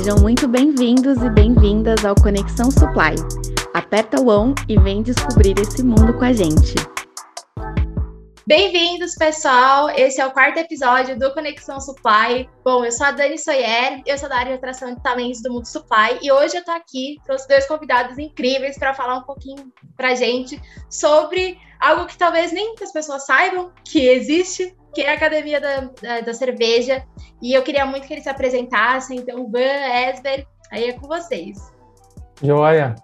Sejam muito bem-vindos e bem-vindas ao Conexão Supply. Aperta o on e vem descobrir esse mundo com a gente. Bem-vindos, pessoal! Esse é o quarto episódio do Conexão Supply. Bom, eu sou a Dani Soyer, eu sou da área de atração de talentos do Mundo Supply e hoje eu tô aqui, trouxe dois convidados incríveis para falar um pouquinho pra gente sobre algo que talvez nem muitas pessoas saibam que existe, que é a Academia da, da, da Cerveja. E eu queria muito que eles se apresentassem. Então, Van, Esber, aí é com vocês. Joia.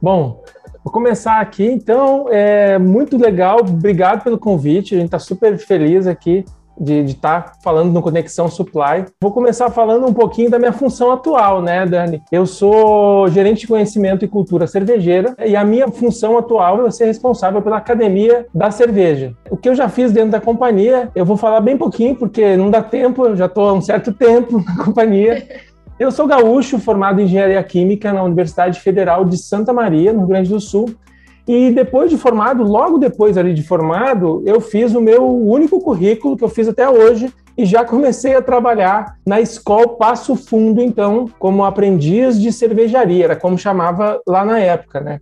Bom, vou começar aqui. Então, é muito legal. Obrigado pelo convite. A gente está super feliz aqui de estar tá falando no Conexão Supply. Vou começar falando um pouquinho da minha função atual, né, Dani? Eu sou gerente de conhecimento e cultura cervejeira e a minha função atual é ser responsável pela academia da cerveja. O que eu já fiz dentro da companhia, eu vou falar bem pouquinho porque não dá tempo, eu já estou há um certo tempo na companhia. Eu sou gaúcho, formado em engenharia química na Universidade Federal de Santa Maria, no Rio Grande do Sul. E depois de formado, logo depois ali de formado, eu fiz o meu único currículo que eu fiz até hoje e já comecei a trabalhar na escola Passo Fundo, então, como aprendiz de cervejaria, era como chamava lá na época, né?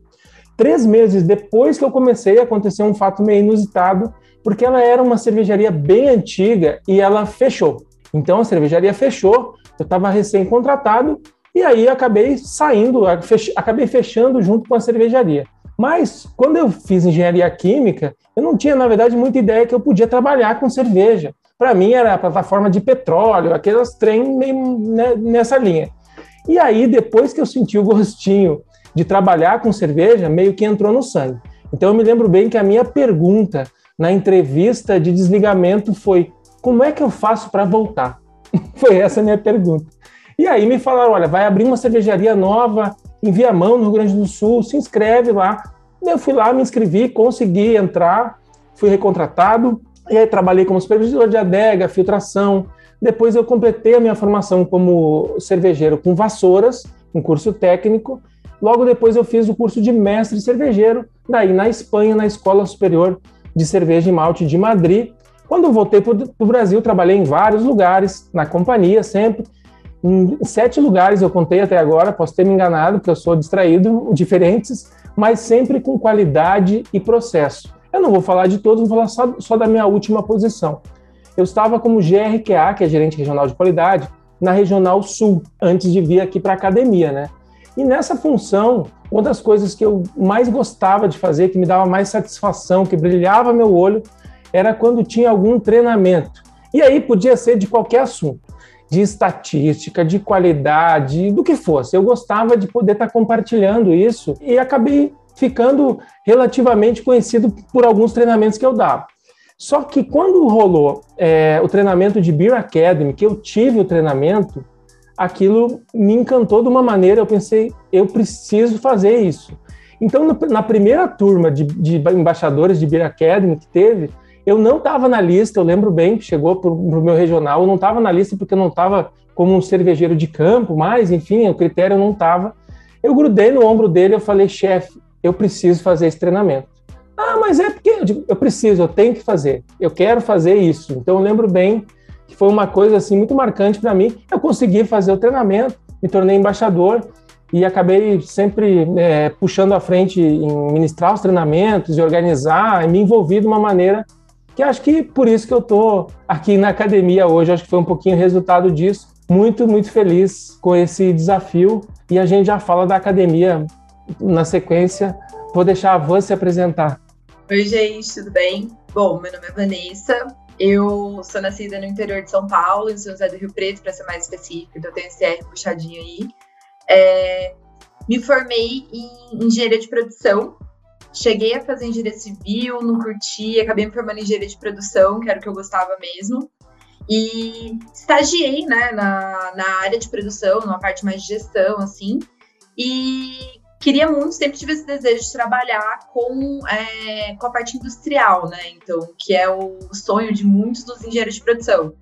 Três meses depois que eu comecei, aconteceu um fato meio inusitado, porque ela era uma cervejaria bem antiga e ela fechou. Então a cervejaria fechou, eu estava recém-contratado e aí acabei saindo, acabei fechando junto com a cervejaria. Mas quando eu fiz engenharia química, eu não tinha, na verdade, muita ideia que eu podia trabalhar com cerveja. Para mim era a plataforma de petróleo, aqueles trem meio né, nessa linha. E aí, depois que eu senti o gostinho de trabalhar com cerveja, meio que entrou no sangue. Então eu me lembro bem que a minha pergunta na entrevista de desligamento foi: como é que eu faço para voltar? foi essa a minha pergunta. E aí me falaram: olha, vai abrir uma cervejaria nova em Viamão, no Rio Grande do Sul, se inscreve lá. Eu fui lá, me inscrevi, consegui entrar, fui recontratado, e aí trabalhei como supervisor de adega, filtração. Depois eu completei a minha formação como cervejeiro com vassouras, um curso técnico. Logo depois eu fiz o curso de mestre cervejeiro, daí na Espanha, na Escola Superior de Cerveja e Malte de Madrid. Quando voltei para o Brasil, trabalhei em vários lugares, na companhia sempre, em sete lugares eu contei até agora, posso ter me enganado, porque eu sou distraído, diferentes, mas sempre com qualidade e processo. Eu não vou falar de todos, vou falar só, só da minha última posição. Eu estava como GRQA, que é gerente regional de qualidade, na Regional Sul, antes de vir aqui para a academia, né? E nessa função, uma das coisas que eu mais gostava de fazer, que me dava mais satisfação, que brilhava meu olho, era quando tinha algum treinamento. E aí podia ser de qualquer assunto de estatística, de qualidade, do que fosse. Eu gostava de poder estar compartilhando isso e acabei ficando relativamente conhecido por alguns treinamentos que eu dava. Só que quando rolou é, o treinamento de Beer Academy, que eu tive o treinamento, aquilo me encantou de uma maneira, eu pensei, eu preciso fazer isso. Então, na primeira turma de, de embaixadores de Beer Academy que teve, eu não estava na lista, eu lembro bem, chegou para o meu regional, eu não estava na lista porque eu não estava como um cervejeiro de campo, mas, enfim, o critério não estava. Eu grudei no ombro dele e falei, chefe, eu preciso fazer esse treinamento. Ah, mas é porque eu, digo, eu preciso, eu tenho que fazer, eu quero fazer isso. Então eu lembro bem que foi uma coisa assim muito marcante para mim. Eu consegui fazer o treinamento, me tornei embaixador e acabei sempre é, puxando à frente em ministrar os treinamentos e organizar, e me envolvi de uma maneira que acho que por isso que eu estou aqui na academia hoje, acho que foi um pouquinho resultado disso. Muito, muito feliz com esse desafio e a gente já fala da academia na sequência. Vou deixar a Van se apresentar. Oi, gente, tudo bem? Bom, meu nome é Vanessa, eu sou nascida no interior de São Paulo, em São José do Rio Preto, para ser mais específico, então eu tenho esse R puxadinho aí. É, me formei em engenharia de produção Cheguei a fazer engenharia civil, não curti, acabei me formando em engenharia de produção, que era o que eu gostava mesmo. E estagiei, né, na, na área de produção, numa parte mais de gestão, assim. E queria muito, sempre tive esse desejo de trabalhar com, é, com a parte industrial, né? Então, que é o sonho de muitos dos engenheiros de produção.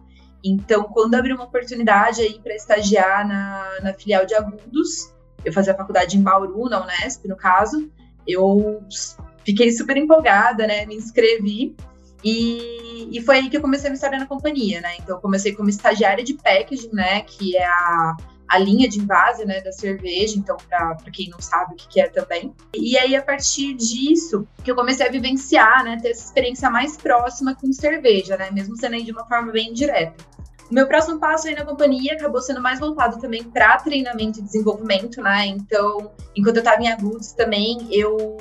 Então, quando abriu uma oportunidade aí para estagiar na, na filial de Agudos, eu fazia faculdade em Bauru, na Unesp, no caso, eu fiquei super empolgada, né? Me inscrevi e, e foi aí que eu comecei a me história na companhia, né? Então, eu comecei como estagiária de packaging, né? Que é a a linha de invase né, da cerveja, então, para quem não sabe o que, que, é também. E aí, a partir disso, que eu comecei a vivenciar, né, ter essa experiência mais próxima com cerveja, né, mesmo sendo aí de uma forma bem direta. O meu próximo passo aí na companhia acabou sendo mais voltado também para treinamento e desenvolvimento, né? Então, enquanto eu estava em Agudos também, eu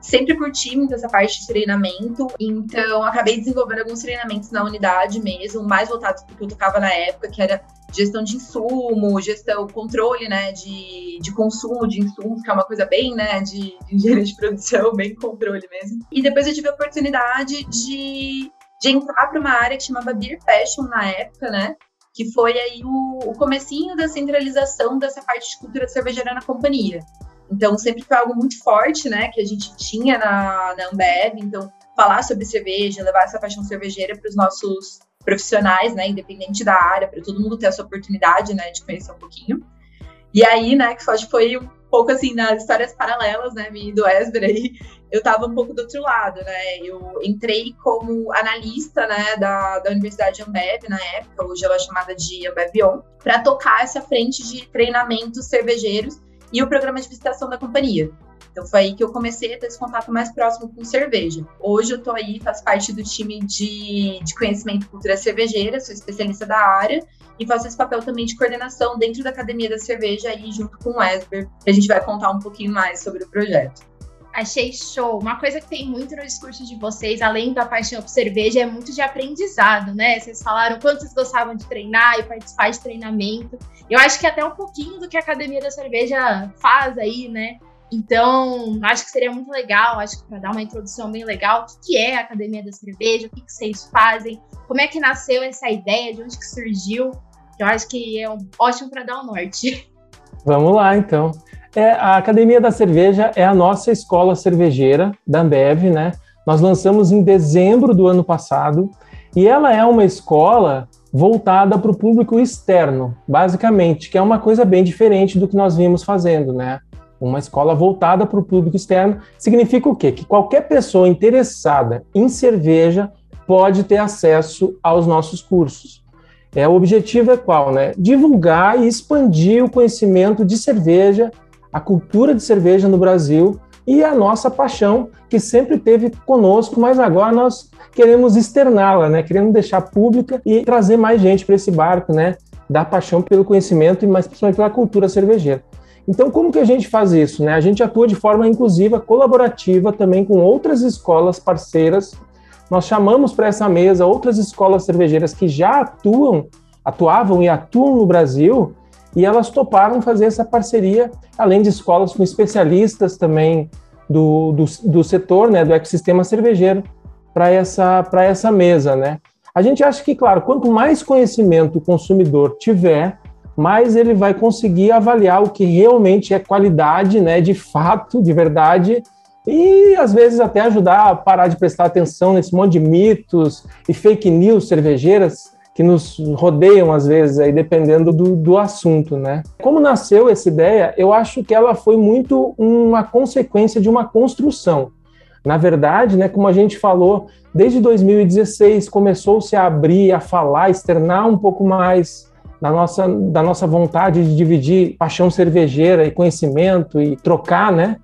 sempre curti muito essa parte de treinamento, então acabei desenvolvendo alguns treinamentos na unidade mesmo, mais voltados para o que eu tocava na época, que era gestão de insumo, gestão, controle, né, de, de consumo de insumos, que é uma coisa bem, né, de, de engenharia de produção, bem controle mesmo. E depois eu tive a oportunidade de, de entrar para uma área que chamava Beer Passion na época, né, que foi aí o, o comecinho da centralização dessa parte de cultura cervejeira na companhia. Então, sempre foi algo muito forte, né, que a gente tinha na, na Ambev. Então, falar sobre cerveja, levar essa paixão cervejeira para os nossos profissionais, né, independente da área, para todo mundo ter essa oportunidade, né, de conhecer um pouquinho. E aí, né, que foi um pouco assim nas histórias paralelas, né, me do Esber aí, eu estava um pouco do outro lado, né? Eu entrei como analista, né, da, da Universidade Ambev na época, hoje ela é chamada de Ambev On, para tocar essa frente de treinamentos cervejeiros e o programa de visitação da companhia. Então foi aí que eu comecei a ter esse contato mais próximo com cerveja. Hoje eu tô aí, faço parte do time de, de conhecimento e cultura cervejeira, sou especialista da área e faço esse papel também de coordenação dentro da Academia da Cerveja aí junto com o Esber, que a gente vai contar um pouquinho mais sobre o projeto. Achei show. Uma coisa que tem muito no discurso de vocês, além da paixão por cerveja, é muito de aprendizado, né? Vocês falaram quanto vocês gostavam de treinar e participar de treinamento. Eu acho que até um pouquinho do que a Academia da Cerveja faz aí, né? Então, acho que seria muito legal, acho que para dar uma introdução bem legal, o que é a Academia da Cerveja, o que, vocês fazem, como é que nasceu essa ideia, de onde que surgiu. Eu acho que é um, ótimo para dar o um norte. Vamos lá, então. É, a Academia da Cerveja é a nossa escola cervejeira da Ambev, né? Nós lançamos em dezembro do ano passado e ela é uma escola voltada para o público externo, basicamente, que é uma coisa bem diferente do que nós vimos fazendo, né? Uma escola voltada para o público externo significa o quê? Que qualquer pessoa interessada em cerveja pode ter acesso aos nossos cursos. É, o objetivo é qual? Né? Divulgar e expandir o conhecimento de cerveja a cultura de cerveja no Brasil e a nossa paixão, que sempre teve conosco, mas agora nós queremos externá-la, né? Queremos deixar pública e trazer mais gente para esse barco, né? Da paixão pelo conhecimento e mais principalmente pela cultura cervejeira. Então, como que a gente faz isso? Né? A gente atua de forma inclusiva, colaborativa também com outras escolas parceiras. Nós chamamos para essa mesa outras escolas cervejeiras que já atuam, atuavam e atuam no Brasil e elas toparam fazer essa parceria, além de escolas com especialistas também do, do, do setor, né, do ecossistema cervejeiro, para essa, essa mesa, né? A gente acha que, claro, quanto mais conhecimento o consumidor tiver, mais ele vai conseguir avaliar o que realmente é qualidade, né, de fato, de verdade, e às vezes até ajudar a parar de prestar atenção nesse monte de mitos e fake news cervejeiras que nos rodeiam às vezes aí dependendo do, do assunto, né? Como nasceu essa ideia? Eu acho que ela foi muito uma consequência de uma construção. Na verdade, né, como a gente falou, desde 2016 começou-se a abrir, a falar, externar um pouco mais da nossa, da nossa vontade de dividir paixão cervejeira e conhecimento e trocar, né?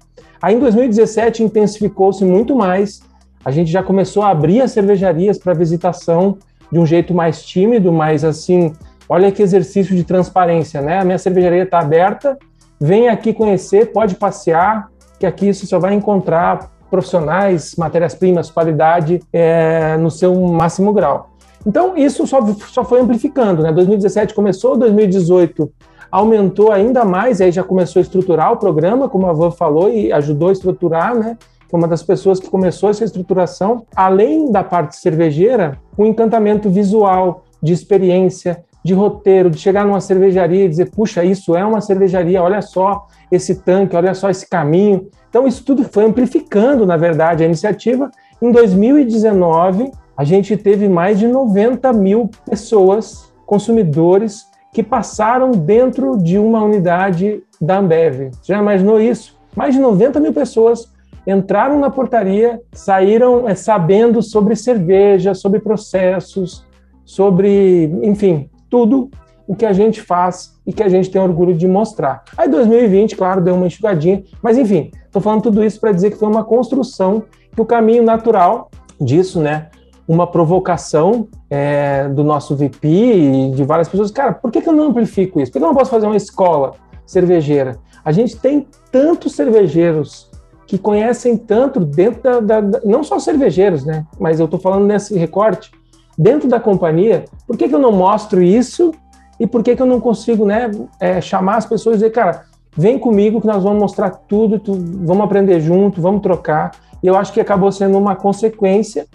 Aí em 2017 intensificou-se muito mais. A gente já começou a abrir as cervejarias para visitação de um jeito mais tímido, mas assim, olha que exercício de transparência, né? A minha cervejaria está aberta, vem aqui conhecer, pode passear, que aqui você só vai encontrar profissionais, matérias-primas, qualidade é, no seu máximo grau. Então, isso só, só foi amplificando, né? 2017 começou, 2018 aumentou ainda mais, aí já começou a estruturar o programa, como a Van falou, e ajudou a estruturar, né? foi uma das pessoas que começou essa estruturação, além da parte cervejeira, o encantamento visual, de experiência, de roteiro, de chegar numa cervejaria e dizer, puxa, isso é uma cervejaria, olha só esse tanque, olha só esse caminho. Então, isso tudo foi amplificando, na verdade, a iniciativa. Em 2019, a gente teve mais de 90 mil pessoas, consumidores, que passaram dentro de uma unidade da Ambev. Você já imaginou isso? Mais de 90 mil pessoas entraram na portaria, saíram é, sabendo sobre cerveja, sobre processos, sobre, enfim, tudo. o que a gente faz e que a gente tem orgulho de mostrar. Aí 2020, claro, deu uma enxugadinha, mas enfim, estou falando tudo isso para dizer que foi uma construção que o caminho natural disso, né? Uma provocação é, do nosso VP e de várias pessoas. Cara, por que, que eu não amplifico isso? Por que eu não posso fazer uma escola cervejeira? A gente tem tantos cervejeiros que conhecem tanto dentro da, da, da não só cervejeiros, né? Mas eu estou falando nesse recorte dentro da companhia. Por que, que eu não mostro isso e por que, que eu não consigo, né? É, chamar as pessoas e dizer, cara, vem comigo que nós vamos mostrar tudo, tu, vamos aprender junto, vamos trocar. E eu acho que acabou sendo uma consequência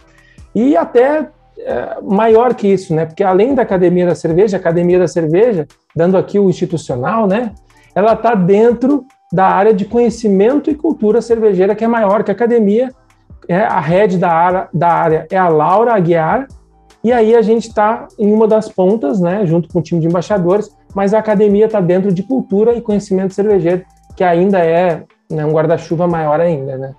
e até é, maior que isso, né? Porque além da Academia da Cerveja, a Academia da Cerveja, dando aqui o institucional, né? Ela está dentro da área de conhecimento e cultura cervejeira, que é maior que a academia. É, a head da área, da área é a Laura Aguiar, e aí a gente está em uma das pontas, né, junto com o time de embaixadores, mas a academia está dentro de cultura e conhecimento cervejeiro, que ainda é né, um guarda-chuva maior ainda, né?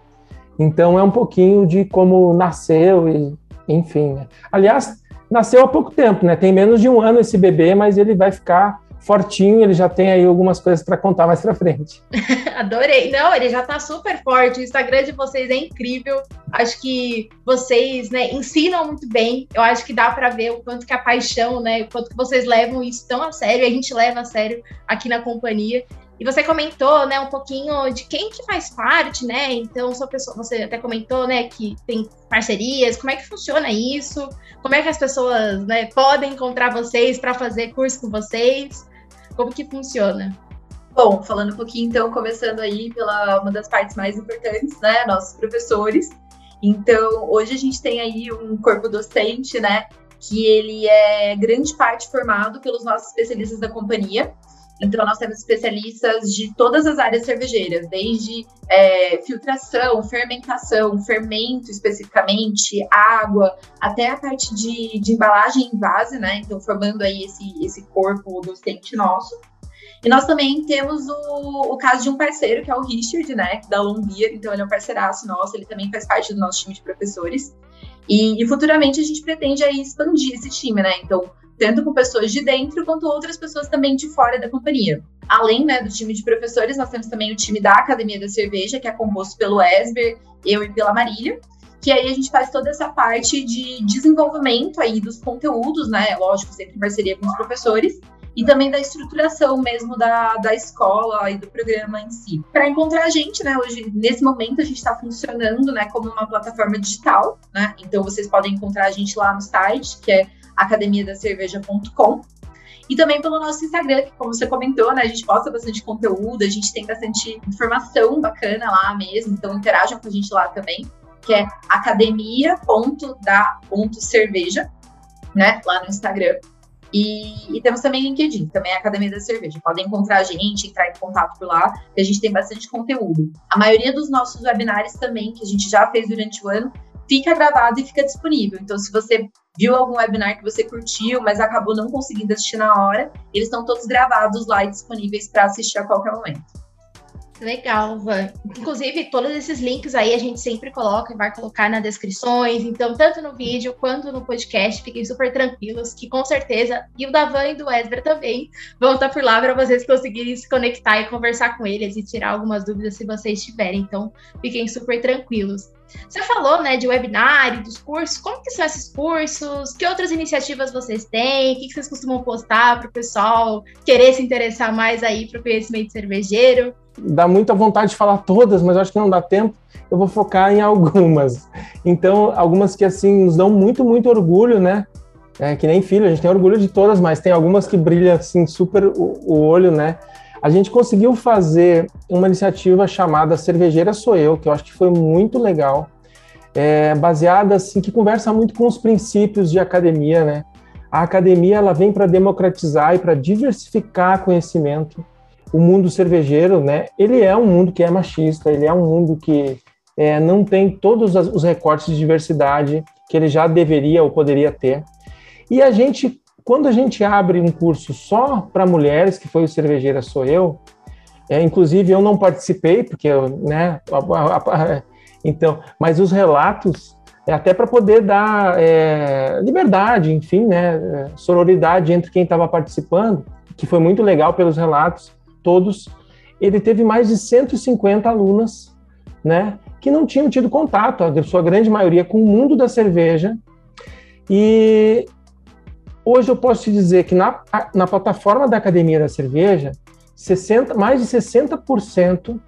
Então é um pouquinho de como nasceu e, enfim. Né? Aliás, nasceu há pouco tempo, né? Tem menos de um ano esse bebê, mas ele vai ficar fortinho, ele já tem aí algumas coisas para contar mais para frente. Adorei. Não, ele já está super forte. O Instagram de vocês é incrível. Acho que vocês, né, ensinam muito bem. Eu acho que dá para ver o quanto que a paixão, né, o quanto que vocês levam isso tão a sério. A gente leva a sério aqui na companhia. E você comentou, né, um pouquinho de quem que faz parte, né? Então, sua pessoa, você até comentou, né, que tem parcerias. Como é que funciona isso? Como é que as pessoas, né, podem encontrar vocês para fazer curso com vocês? Como que funciona? Bom, falando um pouquinho, então, começando aí pela uma das partes mais importantes, né, nossos professores. Então, hoje a gente tem aí um corpo docente, né, que ele é grande parte formado pelos nossos especialistas da companhia. Então, nós temos especialistas de todas as áreas cervejeiras, desde é, filtração, fermentação, fermento especificamente, água, até a parte de, de embalagem em base, né? Então, formando aí esse, esse corpo docente nosso. E nós também temos o, o caso de um parceiro, que é o Richard, né? Da Lombia, então ele é um parceiraço nosso, ele também faz parte do nosso time de professores. E, e futuramente a gente pretende aí expandir esse time, né? Então, tanto com pessoas de dentro quanto outras pessoas também de fora da companhia. Além né, do time de professores, nós temos também o time da Academia da Cerveja, que é composto pelo Esber, eu e pela Marília, que aí a gente faz toda essa parte de desenvolvimento aí dos conteúdos, né? Lógico, sempre em parceria com os professores, e também da estruturação mesmo da, da escola e do programa em si. Para encontrar a gente, né, hoje, nesse momento, a gente está funcionando, né, como uma plataforma digital, né, então vocês podem encontrar a gente lá no site, que é academiadacerveja.com. E também pelo nosso Instagram, que como você comentou, né, a gente posta bastante conteúdo, a gente tem bastante informação bacana lá mesmo, então interajam com a gente lá também, que é academia.da.cerveja, né, lá no Instagram. E, e, temos também LinkedIn, também a Academia da Cerveja. Podem encontrar a gente, entrar em contato por lá, que a gente tem bastante conteúdo. A maioria dos nossos webinários também, que a gente já fez durante o ano, fica gravado e fica disponível. Então, se você viu algum webinar que você curtiu, mas acabou não conseguindo assistir na hora, eles estão todos gravados lá e disponíveis para assistir a qualquer momento. Legal, Van. Inclusive, todos esses links aí a gente sempre coloca e vai colocar nas descrições. Então, tanto no vídeo quanto no podcast, fiquem super tranquilos, que com certeza, e o da Van e do Esber também vão estar por lá para vocês conseguirem se conectar e conversar com eles e tirar algumas dúvidas se vocês tiverem. Então, fiquem super tranquilos. Você falou, né, de webinário, dos cursos. Como que são esses cursos? Que outras iniciativas vocês têm? O que vocês costumam postar para o pessoal querer se interessar mais aí para o conhecimento cervejeiro? Dá muita vontade de falar todas, mas acho que não dá tempo. Eu vou focar em algumas. Então, algumas que assim nos dão muito, muito orgulho, né? É, que nem filho, a gente tem orgulho de todas, mas tem algumas que brilham assim super o, o olho, né? A gente conseguiu fazer uma iniciativa chamada Cervejeira Sou Eu, que eu acho que foi muito legal, é, baseada assim, que conversa muito com os princípios de academia, né? A academia ela vem para democratizar e para diversificar conhecimento. O mundo cervejeiro, né? Ele é um mundo que é machista, ele é um mundo que é, não tem todos os recortes de diversidade que ele já deveria ou poderia ter. E a gente quando a gente abre um curso só para mulheres, que foi o Cervejeira Sou Eu, é, inclusive eu não participei, porque eu, né, então, mas os relatos é até para poder dar é, liberdade, enfim, né, sororidade entre quem estava participando, que foi muito legal pelos relatos todos. Ele teve mais de 150 alunas, né, que não tinham tido contato, a sua grande maioria, com o mundo da cerveja. E hoje eu posso te dizer que na, na plataforma da Academia da Cerveja, 60, mais de 60%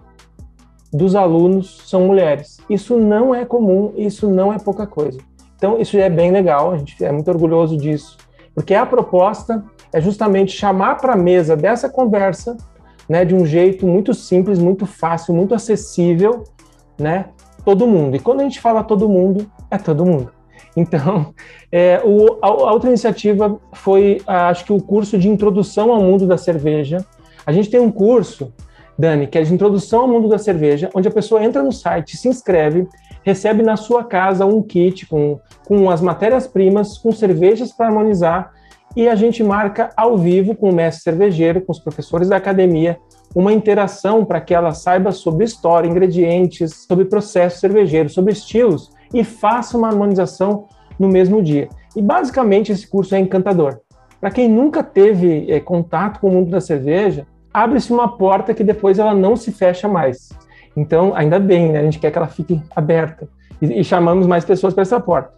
dos alunos são mulheres. Isso não é comum, isso não é pouca coisa. Então, isso é bem legal, a gente é muito orgulhoso disso, porque a proposta é justamente chamar para a mesa dessa conversa, né, de um jeito muito simples, muito fácil, muito acessível, né, todo mundo. E quando a gente fala todo mundo, é todo mundo. Então, é, o, a, a, outra iniciativa foi, acho que o curso de introdução ao mundo da cerveja. A gente tem um curso Dani, que é de introdução ao mundo da cerveja, onde a pessoa entra no site, se inscreve, recebe na sua casa um kit com, com as matérias-primas, com cervejas para harmonizar, e a gente marca ao vivo com o mestre cervejeiro, com os professores da academia, uma interação para que ela saiba sobre história, ingredientes, sobre processo cervejeiro, sobre estilos, e faça uma harmonização no mesmo dia. E basicamente esse curso é encantador. Para quem nunca teve é, contato com o mundo da cerveja, abre-se uma porta que depois ela não se fecha mais. Então, ainda bem, né? A gente quer que ela fique aberta e, e chamamos mais pessoas para essa porta.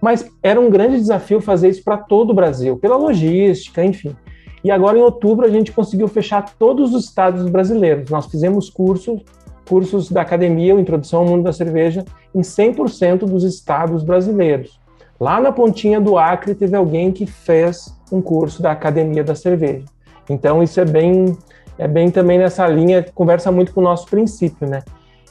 Mas era um grande desafio fazer isso para todo o Brasil, pela logística, enfim. E agora, em outubro, a gente conseguiu fechar todos os estados brasileiros. Nós fizemos cursos, cursos da academia, o Introdução ao Mundo da Cerveja, em 100% dos estados brasileiros. Lá na pontinha do Acre, teve alguém que fez um curso da Academia da Cerveja. Então, isso é bem é bem também nessa linha, conversa muito com o nosso princípio, né?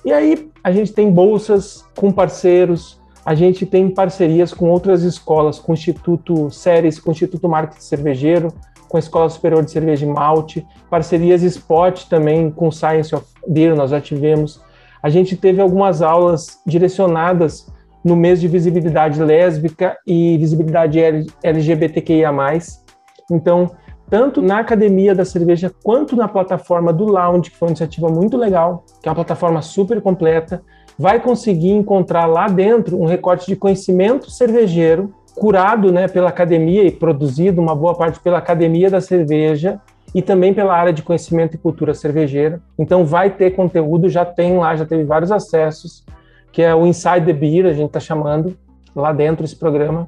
E aí a gente tem bolsas com parceiros, a gente tem parcerias com outras escolas, com o Instituto Séries, com o Instituto Marketing Cervejeiro, com a Escola Superior de Cerveja e Malte, parcerias Spot também com Science of Beer, nós já tivemos. A gente teve algumas aulas direcionadas no mês de visibilidade lésbica e visibilidade LGBTQIA+. Então, tanto na academia da cerveja quanto na plataforma do Lounge, que foi uma iniciativa muito legal, que é uma plataforma super completa, vai conseguir encontrar lá dentro um recorte de conhecimento cervejeiro curado né, pela academia e produzido uma boa parte pela academia da cerveja e também pela área de conhecimento e cultura cervejeira. Então vai ter conteúdo, já tem lá, já teve vários acessos, que é o Inside the Beer, a gente está chamando lá dentro esse programa.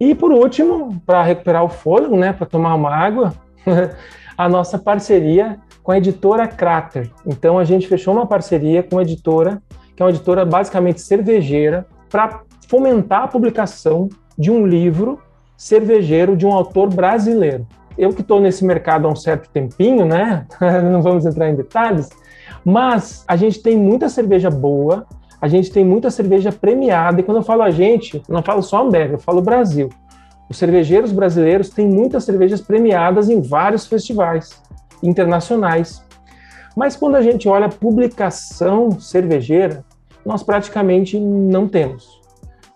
E por último, para recuperar o fôlego, né, para tomar uma água, a nossa parceria com a editora Crater. Então a gente fechou uma parceria com a editora, que é uma editora basicamente cervejeira, para fomentar a publicação de um livro cervejeiro de um autor brasileiro. Eu que estou nesse mercado há um certo tempinho, né? Não vamos entrar em detalhes, mas a gente tem muita cerveja boa, a gente tem muita cerveja premiada, e quando eu falo a gente, não falo só Ambev, eu falo Brasil. Os cervejeiros brasileiros têm muitas cervejas premiadas em vários festivais internacionais. Mas quando a gente olha a publicação cervejeira, nós praticamente não temos.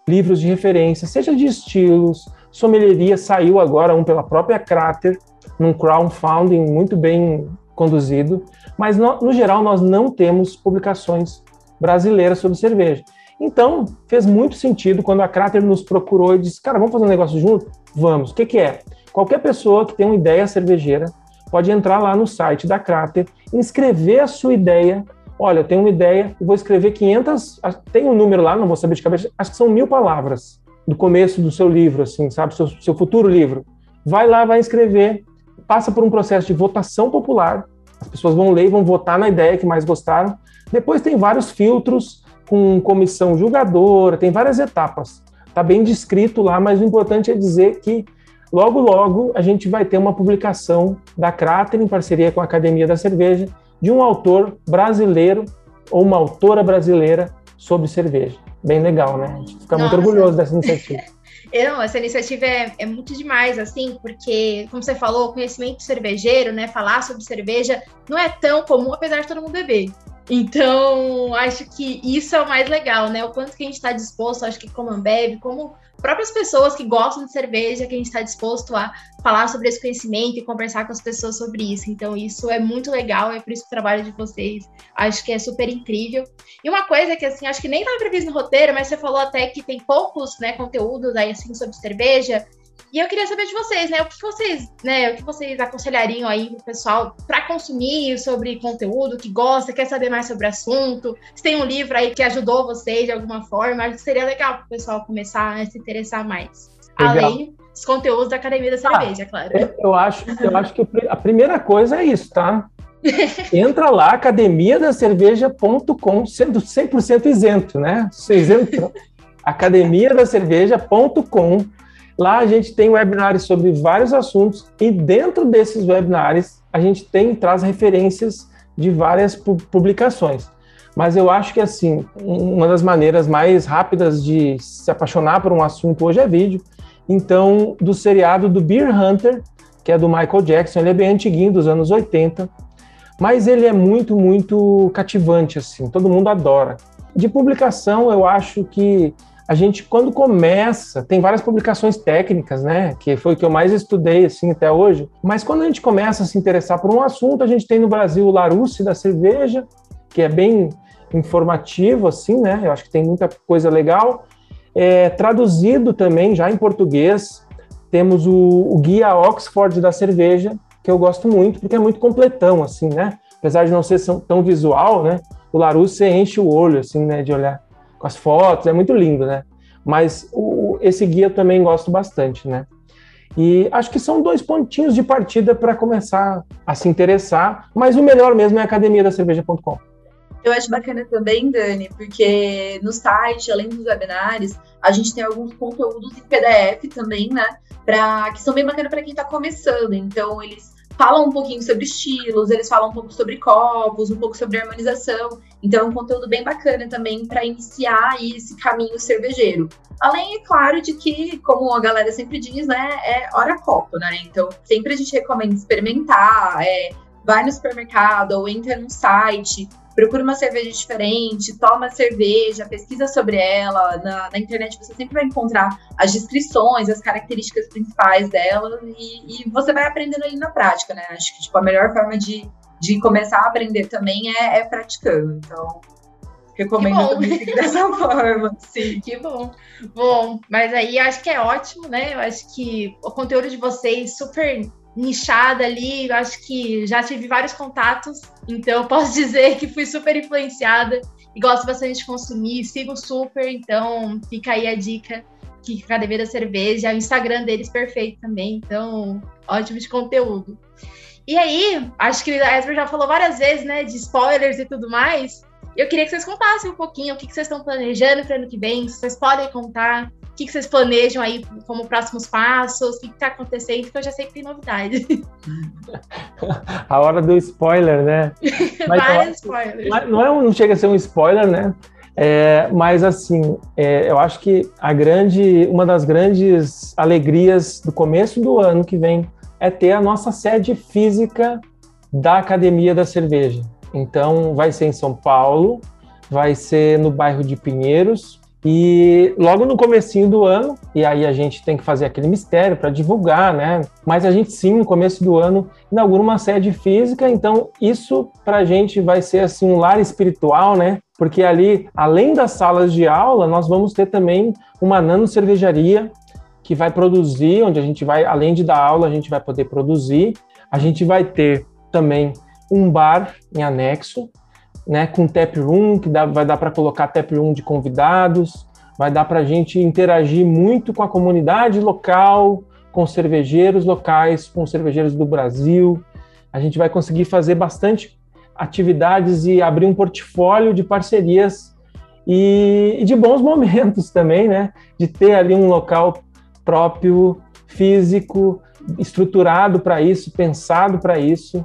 Livros de referência, seja de estilos, sommelieria, saiu agora um pela própria Crater, num crowdfunding muito bem conduzido, mas no, no geral nós não temos publicações brasileira sobre cerveja. Então, fez muito sentido quando a Crater nos procurou e disse: Cara, vamos fazer um negócio junto? Vamos. O que, que é? Qualquer pessoa que tem uma ideia cervejeira pode entrar lá no site da Crater, inscrever a sua ideia. Olha, eu tenho uma ideia, vou escrever 500. Tem um número lá, não vou saber de cabeça, acho que são mil palavras do começo do seu livro, assim, sabe? Seu, seu futuro livro. Vai lá, vai escrever, passa por um processo de votação popular. As pessoas vão ler vão votar na ideia que mais gostaram. Depois tem vários filtros com comissão julgadora, tem várias etapas. Está bem descrito lá, mas o importante é dizer que logo, logo a gente vai ter uma publicação da Crater em parceria com a Academia da Cerveja de um autor brasileiro ou uma autora brasileira sobre cerveja. Bem legal, né? A gente fica Nossa. muito orgulhoso dessa iniciativa. Não, essa iniciativa é, é, muito demais, assim, porque, como você falou, conhecimento cervejeiro, né? Falar sobre cerveja não é tão comum, apesar de todo mundo beber. Então, acho que isso é o mais legal, né? O quanto que a gente está disposto, acho que como Ambev, como próprias pessoas que gostam de cerveja, que a gente está disposto a falar sobre esse conhecimento e conversar com as pessoas sobre isso. Então, isso é muito legal, é por isso que o trabalho de vocês acho que é super incrível. E uma coisa que, assim, acho que nem estava previsto no roteiro, mas você falou até que tem poucos, né, conteúdos aí, assim, sobre cerveja. E eu queria saber de vocês, né? O que vocês, né? O que vocês aconselhariam aí pro pessoal para consumir sobre conteúdo que gosta, quer saber mais sobre o assunto? Se tem um livro aí que ajudou vocês de alguma forma, acho que seria legal para o pessoal começar a se interessar mais. Legal. Além dos conteúdos da Academia da ah, Cerveja, ah, claro. Eu acho, eu acho que a primeira coisa é isso, tá? Entra lá, academiadacerveja.com, sendo 100% isento, né? Isento. academiadacerveja.com Lá a gente tem webinars sobre vários assuntos e dentro desses webinars a gente tem traz referências de várias publicações. Mas eu acho que assim, uma das maneiras mais rápidas de se apaixonar por um assunto hoje é vídeo. Então, do seriado do Beer Hunter, que é do Michael Jackson, ele é bem antiguinho, dos anos 80, mas ele é muito, muito cativante, assim, todo mundo adora. De publicação, eu acho que a gente, quando começa, tem várias publicações técnicas, né? Que foi o que eu mais estudei, assim, até hoje. Mas quando a gente começa a se interessar por um assunto, a gente tem no Brasil o Larousse da cerveja, que é bem informativo, assim, né? Eu acho que tem muita coisa legal. É, traduzido também, já em português, temos o, o Guia Oxford da Cerveja, que eu gosto muito, porque é muito completão, assim, né? Apesar de não ser tão visual, né? O Larousse enche o olho, assim, né? De olhar com as fotos, é muito lindo, né? Mas o, esse guia também gosto bastante, né? E acho que são dois pontinhos de partida para começar a se interessar, mas o melhor mesmo é a academiadacerveja.com. Eu acho bacana também, Dani, porque no site, além dos webinários, a gente tem alguns conteúdos em PDF também, né? Pra, que são bem bacanas para quem está começando. Então, eles falam um pouquinho sobre estilos, eles falam um pouco sobre copos, um pouco sobre harmonização. Então é um conteúdo bem bacana também para iniciar esse caminho cervejeiro. Além, é claro, de que, como a galera sempre diz, né, é hora copo, né? Então sempre a gente recomenda experimentar, é, vai no supermercado ou entra num site, procura uma cerveja diferente, toma cerveja, pesquisa sobre ela. Na, na, internet você sempre vai encontrar as descrições, as características principais dela e, e, você vai aprendendo ali na prática, né? Acho que tipo, a melhor forma de, de começar a aprender também é, é praticando. Então, recomendo também dessa forma. Sim. Que bom. Bom, mas aí acho que é ótimo, né? Eu acho que o conteúdo de vocês super nichada ali, eu acho que já tive vários contatos, então posso dizer que fui super influenciada e gosto bastante de consumir, sigo super, então fica aí a dica que Academia da Cerveja, o Instagram deles perfeito também, então ótimo de conteúdo. E aí, acho que a Esper já falou várias vezes, né, de spoilers e tudo mais. Eu queria que vocês contassem um pouquinho o que, vocês estão planejando para ano que vem, se vocês podem contar, o que, vocês planejam aí como próximos passos, o que está acontecendo, porque eu já sei que tem novidade. A hora do spoiler, né? Vários spoilers. Não, é, não chega a ser um spoiler, né? É, mas assim, é, eu acho que a grande, uma das grandes alegrias do começo do ano que vem é ter a nossa sede física da Academia da Cerveja. Então, vai ser em São Paulo, vai ser no bairro de Pinheiros, e logo no comecinho do ano, e aí a gente tem que fazer aquele mistério para divulgar, né? Mas a gente sim, no começo do ano, inaugura uma sede física, então isso para a gente vai ser assim um lar espiritual, né? Porque ali, além das salas de aula, nós vamos ter também uma nano cervejaria que vai produzir, onde a gente vai, além de dar aula, a gente vai poder produzir. A gente vai ter também um bar em anexo, né, com tap room, que dá, vai dar para colocar tap room de convidados, vai dar para a gente interagir muito com a comunidade local, com cervejeiros locais, com cervejeiros do Brasil. A gente vai conseguir fazer bastante atividades e abrir um portfólio de parcerias e, e de bons momentos também, né? De ter ali um local próprio, físico, estruturado para isso, pensado para isso.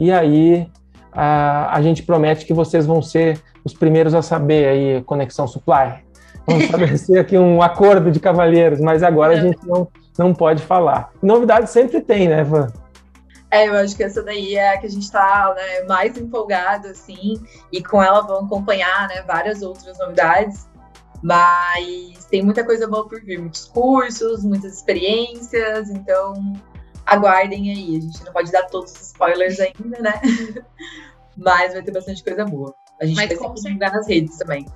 E aí a, a gente promete que vocês vão ser os primeiros a saber aí Conexão Supply. Vamos estabelecer aqui um acordo de cavalheiros, mas agora a gente não, não pode falar. Novidade sempre tem, né, Van? É, eu acho que essa daí é a que a gente está né, mais empolgado, assim, e com ela vão acompanhar né, várias outras novidades. Mas tem muita coisa boa por vir, muitos cursos, muitas experiências, então aguardem aí. A gente não pode dar todos os spoilers ainda, né? Mas vai ter bastante coisa boa. A gente Mas vai sempre divulgar nas redes também.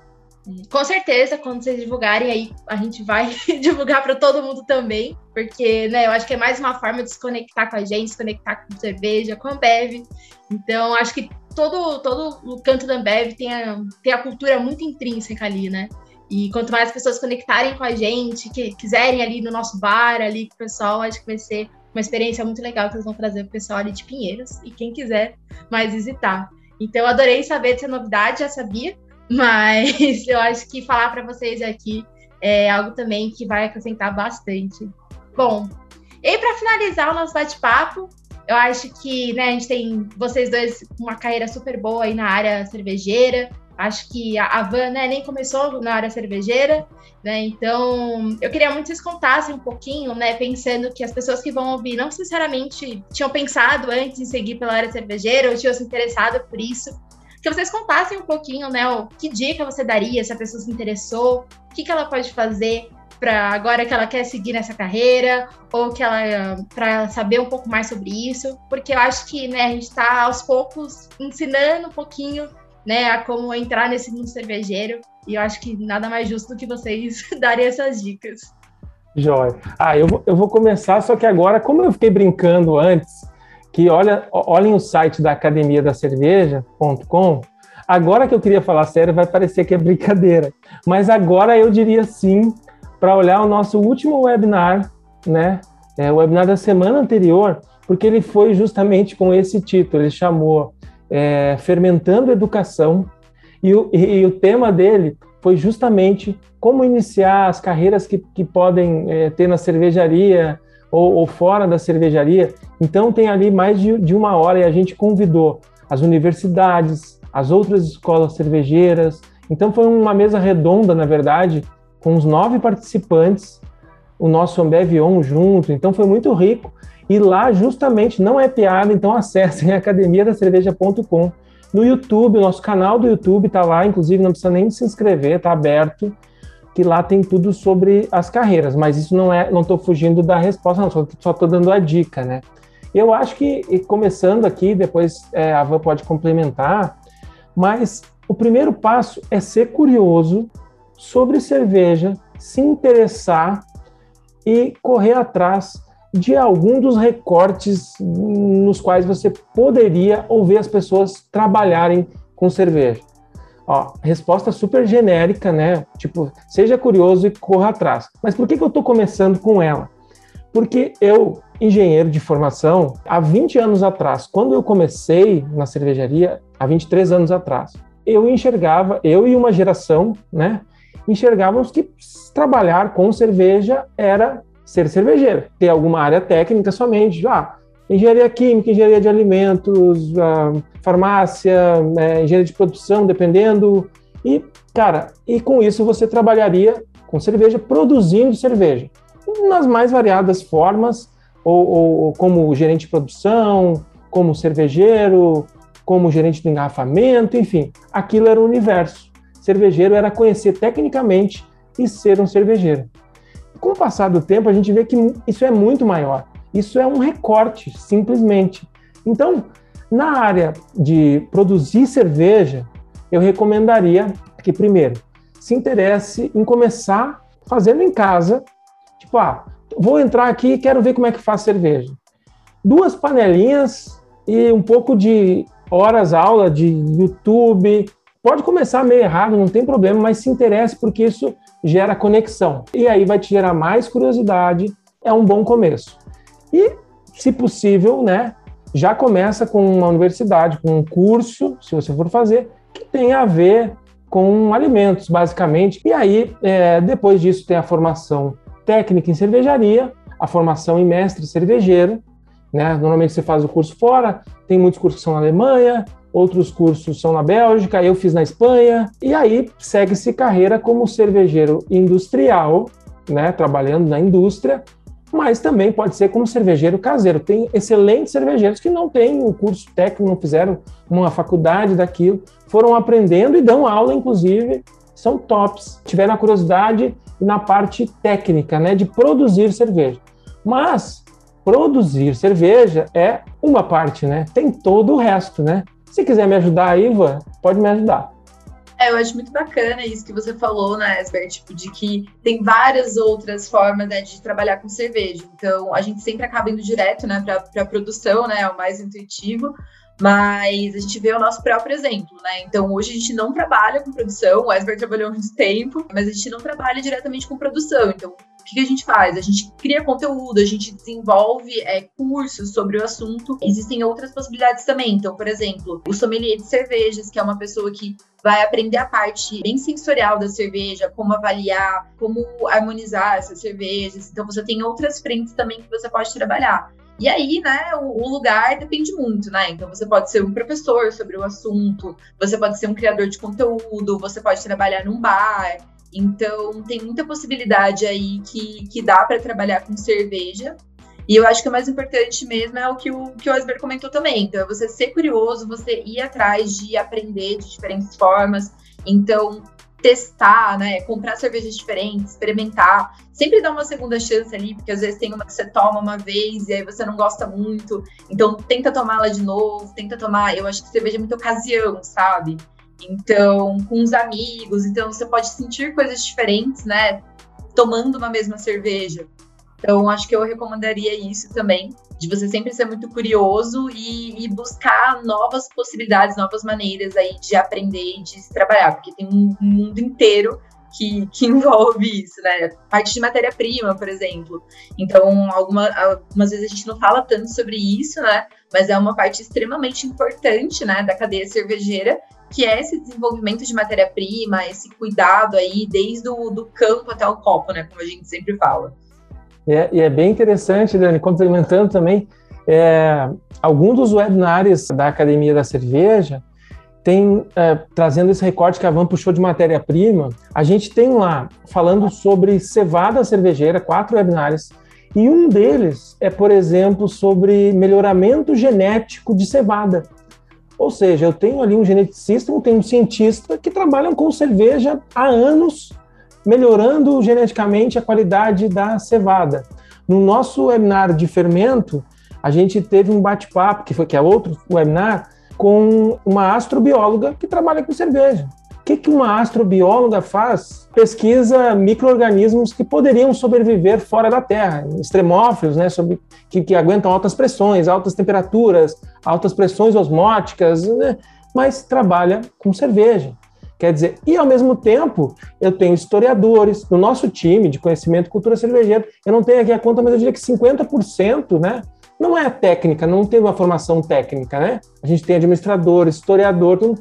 Com certeza, quando vocês divulgarem aí, a gente vai divulgar para todo mundo também, porque, né, eu acho que é mais uma forma de se conectar com a gente, se conectar com cerveja, com a Ambev. Então, acho que todo, todo o canto da Ambev tem a, tem a cultura muito intrínseca ali, né? E quanto mais pessoas conectarem com a gente, que quiserem ali no nosso bar, ali com o pessoal, acho que vai ser uma experiência muito legal que eles vão trazer para o pessoal ali de Pinheiros e quem quiser mais visitar. Então, adorei saber dessa novidade, já sabia, mas eu acho que falar para vocês aqui é algo também que vai acrescentar bastante. Bom, e para finalizar o nosso bate-papo, eu acho que né, a gente tem vocês dois uma carreira super boa aí na área cervejeira, Acho que a, Van né, nem começou na área cervejeira, né? Então, eu queria muito que vocês contassem um pouquinho, né? Pensando que as pessoas que vão ouvir não sinceramente tinham pensado antes em seguir pela área cervejeira ou tinham se interessado por isso. Que vocês contassem um pouquinho, né? O, que dica você daria se a pessoa se interessou, o que, que ela pode fazer para agora que ela quer seguir nessa carreira ou que ela para saber um pouco mais sobre isso, porque eu acho que né, a gente está aos poucos ensinando um pouquinho né, a como entrar nesse mundo cervejeiro. E eu acho que nada mais justo do que vocês darem essas dicas. Jóia. Ah, eu vou, eu vou começar, só que agora, como eu fiquei brincando antes, que olha, olhem o site da academia da cerveja.com, agora que eu queria falar sério, vai parecer que é brincadeira. Mas agora eu diria sim para olhar o nosso último webinar, né? É, o webinar da semana anterior, porque ele foi justamente com esse título, ele chamou é, Fermentando Educação, e o, e, o, tema dele foi justamente como iniciar as carreiras que, que podem é, ter na cervejaria ou, ou, fora da cervejaria. Então, tem ali mais de, de uma hora e a gente convidou as universidades, as outras escolas cervejeiras. Então, foi uma mesa redonda, na verdade, com os nove participantes, o nosso Ambev On junto. Então, foi muito rico. E lá, justamente, não é piada, então acessem academiadacerveja.com. No YouTube, nosso canal do YouTube está lá, inclusive não precisa nem se inscrever, está aberto, que lá tem tudo sobre as carreiras. Mas isso não é, não estou fugindo da resposta, não, só estou dando a dica, né? Eu acho que, começando aqui, depois é, a Van pode complementar, mas o primeiro passo é ser curioso sobre cerveja, se interessar e correr atrás de algum dos recortes nos quais você poderia ouvir as pessoas trabalharem com cerveja. Ó, resposta super genérica, né? Tipo, seja curioso e corra atrás. Mas por que, que eu estou começando com ela? Porque eu, engenheiro de formação, há 20 anos atrás, quando eu comecei na cervejaria, há 23 anos atrás, eu enxergava, eu e uma geração, né, enxergávamos que trabalhar com cerveja era ser cervejeiro, ter alguma área técnica somente, ah, engenharia química, engenharia de alimentos, uh, farmácia, é, engenharia de produção, dependendo. E, cara, e com isso você trabalharia com cerveja, produzindo cerveja, nas mais variadas formas, ou, ou, como gerente de produção, como cervejeiro, como gerente de engarrafamento, enfim, aquilo era o universo. Cervejeiro era conhecer tecnicamente e ser um cervejeiro. Com o passar do tempo, a gente vê que isso é muito maior. Isso é um recorte, simplesmente. Então, na área de produzir cerveja, eu recomendaria que, primeiro, se interesse em começar fazendo em casa. Tipo, ah, vou entrar aqui e quero ver como é que faz cerveja. Duas panelinhas e um pouco de horas aula de YouTube. Pode começar meio errado, não tem problema, mas se interesse porque isso gera conexão. E aí vai te gerar mais curiosidade, é um bom começo. E, se possível, né, já começa com uma universidade, com um curso, se você for fazer, que tenha a ver com alimentos, basicamente. E aí, é, depois disso, tem a formação técnica em cervejaria, a formação em mestre cervejeiro, né? Normalmente você faz o curso fora, tem muitos cursos que são na Alemanha, outros cursos são na Bélgica, eu fiz na Espanha, e aí segue-se carreira como cervejeiro industrial, né, trabalhando na indústria, mas também pode ser como cervejeiro caseiro. Tem excelentes cervejeiros que não têm um curso técnico, não fizeram uma faculdade daquilo, foram aprendendo e dão aula, inclusive, são tops, tiveram a curiosidade na parte técnica, né, de produzir cerveja. Mas produzir cerveja é uma parte, né? Tem todo o resto, né? Se quiser me ajudar, Iva, pode me ajudar. É, eu acho muito bacana isso que você falou, né, Esber, tipo, de que tem várias outras formas né, de trabalhar com cerveja. Então, a gente sempre acaba indo direto, né, para a produção, né, é o mais intuitivo, mas a gente vê o nosso próprio exemplo, né? Então, hoje a gente não trabalha com produção, o Esber trabalhou muito tempo, mas a gente não trabalha diretamente com produção. Então, o que a gente faz? A gente cria conteúdo, a gente desenvolve é, cursos sobre o assunto. Existem outras possibilidades também. Então, por exemplo, o sommelier de cervejas, que é uma pessoa que vai aprender a parte bem sensorial da cerveja, como avaliar, como harmonizar essas cervejas. Então, você tem outras frentes também que você pode trabalhar. E aí, né, o, lugar depende muito, né? Então, você pode ser um professor sobre o assunto, você pode ser um criador de conteúdo, você pode trabalhar num bar. Então, tem muita possibilidade aí que, que dá para trabalhar com cerveja. E eu acho que o mais importante mesmo é o que o, que o Asber comentou também. Então, é você ser curioso, você ir atrás de aprender de diferentes formas. Então, testar, né? Comprar cervejas diferentes, experimentar. Sempre dá uma segunda chance ali, porque às vezes tem uma que você toma uma vez e aí você não gosta muito. Então, tenta tomá-la de novo, tenta tomar. Eu acho que cerveja é muita ocasião, sabe? Então, com os amigos, então você pode sentir coisas diferentes, né? Tomando uma mesma cerveja. Então, acho que eu recomendaria isso também, de você sempre ser muito curioso e, e, buscar novas possibilidades, novas maneiras aí de aprender e de se trabalhar, porque tem um mundo inteiro que, que envolve isso, né? Parte de matéria-prima, por exemplo. Então, alguma, algumas vezes a gente não fala tanto sobre isso, né? Mas é uma parte extremamente importante, né, da cadeia cervejeira que é esse desenvolvimento de matéria-prima, esse cuidado aí, desde o do campo até o copo, né? Como a gente sempre fala. É, e é bem interessante, Dani, complementando também, é, alguns dos webinários da Academia da Cerveja tem, é, trazendo esse recorte que a Van puxou de matéria-prima, a gente tem lá falando sobre cevada cervejeira, quatro webinários, e um deles é, por exemplo, sobre melhoramento genético de cevada. Ou seja, eu tenho ali um geneticista, eu tenho um cientista que trabalham com cerveja há anos, melhorando geneticamente a qualidade da cevada. No nosso webinar de fermento, a gente teve um bate-papo, que foi que é outro webinar, com uma astrobióloga que trabalha com cerveja que, que uma astrobióloga faz? Pesquisa micro-organismos que poderiam sobreviver fora da Terra, extremófilos, né, sobre, que, que aguentam altas pressões, altas temperaturas, altas pressões osmóticas, né, mas trabalha com cerveja. Quer dizer, e ao mesmo tempo, eu tenho historiadores no nosso time de conhecimento cultura cervejeira. Eu não tenho aqui a conta, mas eu diria que 50%, né? Não é técnica, não tem uma formação técnica, né? A gente tem administrador, historiador,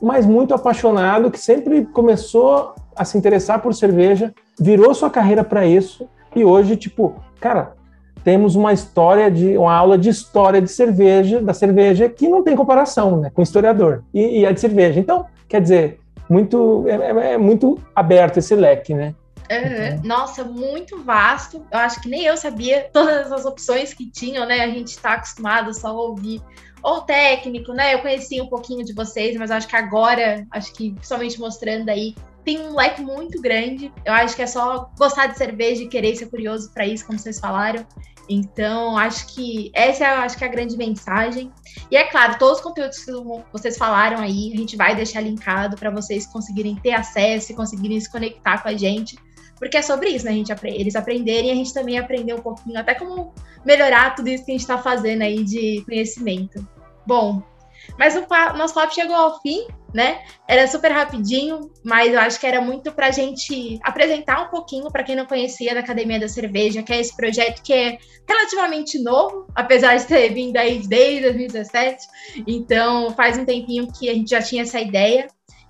mas muito apaixonado, que sempre começou a se interessar por cerveja, virou sua carreira para isso e hoje, tipo, cara, temos uma história de uma aula de história de cerveja, da cerveja que não tem comparação, né, com historiador e, e a de cerveja. Então, quer dizer, muito é, é, é muito aberto esse leque, né? Uhum. Nossa, muito vasto. Eu acho que nem eu sabia todas as opções que tinham, né? A gente está acostumado só a ouvir ou técnico, né? Eu conheci um pouquinho de vocês, mas acho que agora, acho que principalmente mostrando aí, tem um leque muito grande. Eu acho que é só gostar de cerveja e querer ser curioso para isso, como vocês falaram. Então, acho que essa é acho que é a grande mensagem. E é claro, todos os conteúdos que vocês falaram aí, a gente vai deixar linkado para vocês conseguirem ter acesso e conseguirem se conectar com a gente. Porque é sobre isso, né? A gente, eles aprenderem e a gente também aprender um pouquinho, até como melhorar tudo isso que a gente está fazendo aí de conhecimento. Bom, mas o nosso papo chegou ao fim, né? Era super rapidinho, mas eu acho que era muito para a gente apresentar um pouquinho para quem não conhecia da Academia da Cerveja, que é esse projeto que é relativamente novo, apesar de ter vindo aí desde 2017. Então, faz um tempinho que a gente já tinha essa ideia.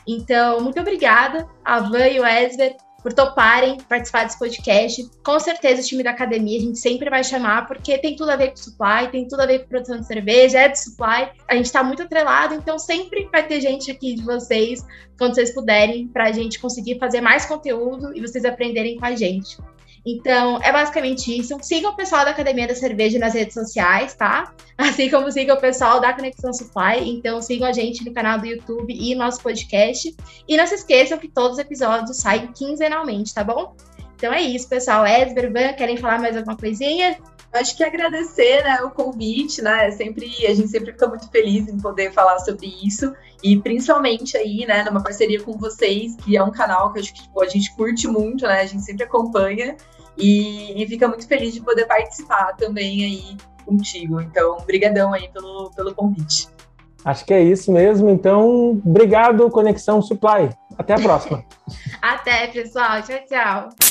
Então, muito obrigada, a Van e o Esver, por toparem participar desse podcast. Com certeza, o time da academia a gente sempre vai chamar, porque tem tudo a ver com supply, tem tudo a ver com produção de cerveja, é de supply. A gente está muito atrelado, então sempre vai ter gente aqui de vocês, quando vocês puderem, para a gente conseguir fazer mais conteúdo e vocês aprenderem com a gente. Então, é basicamente isso. Sigam o pessoal da Academia da Cerveja nas redes sociais, tá? Assim como sigam o pessoal da Conexão Supply. Então, sigam a gente no canal do YouTube e nosso podcast. E não se esqueçam que todos os episódios saem quinzenalmente, tá bom? Então é isso, pessoal. Edson, Van, querem falar mais alguma coisinha? Acho que agradecer né, o convite, né? É sempre, a gente sempre fica muito feliz em poder falar sobre isso. E principalmente aí, né, numa parceria com vocês, que é um canal que acho que tipo, a gente curte muito, né? A gente sempre acompanha e, e fica muito feliz de poder participar também aí contigo. Então, brigadão aí pelo, pelo convite. Acho que é isso mesmo. Então, obrigado, Conexão Supply. Até a próxima. Até, pessoal. Tchau, tchau.